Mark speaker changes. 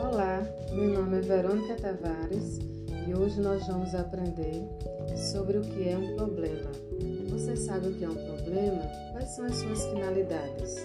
Speaker 1: Olá, meu nome é Verônica Tavares e hoje nós vamos aprender sobre o que é um problema. Você sabe o que é um problema? Quais são as suas finalidades?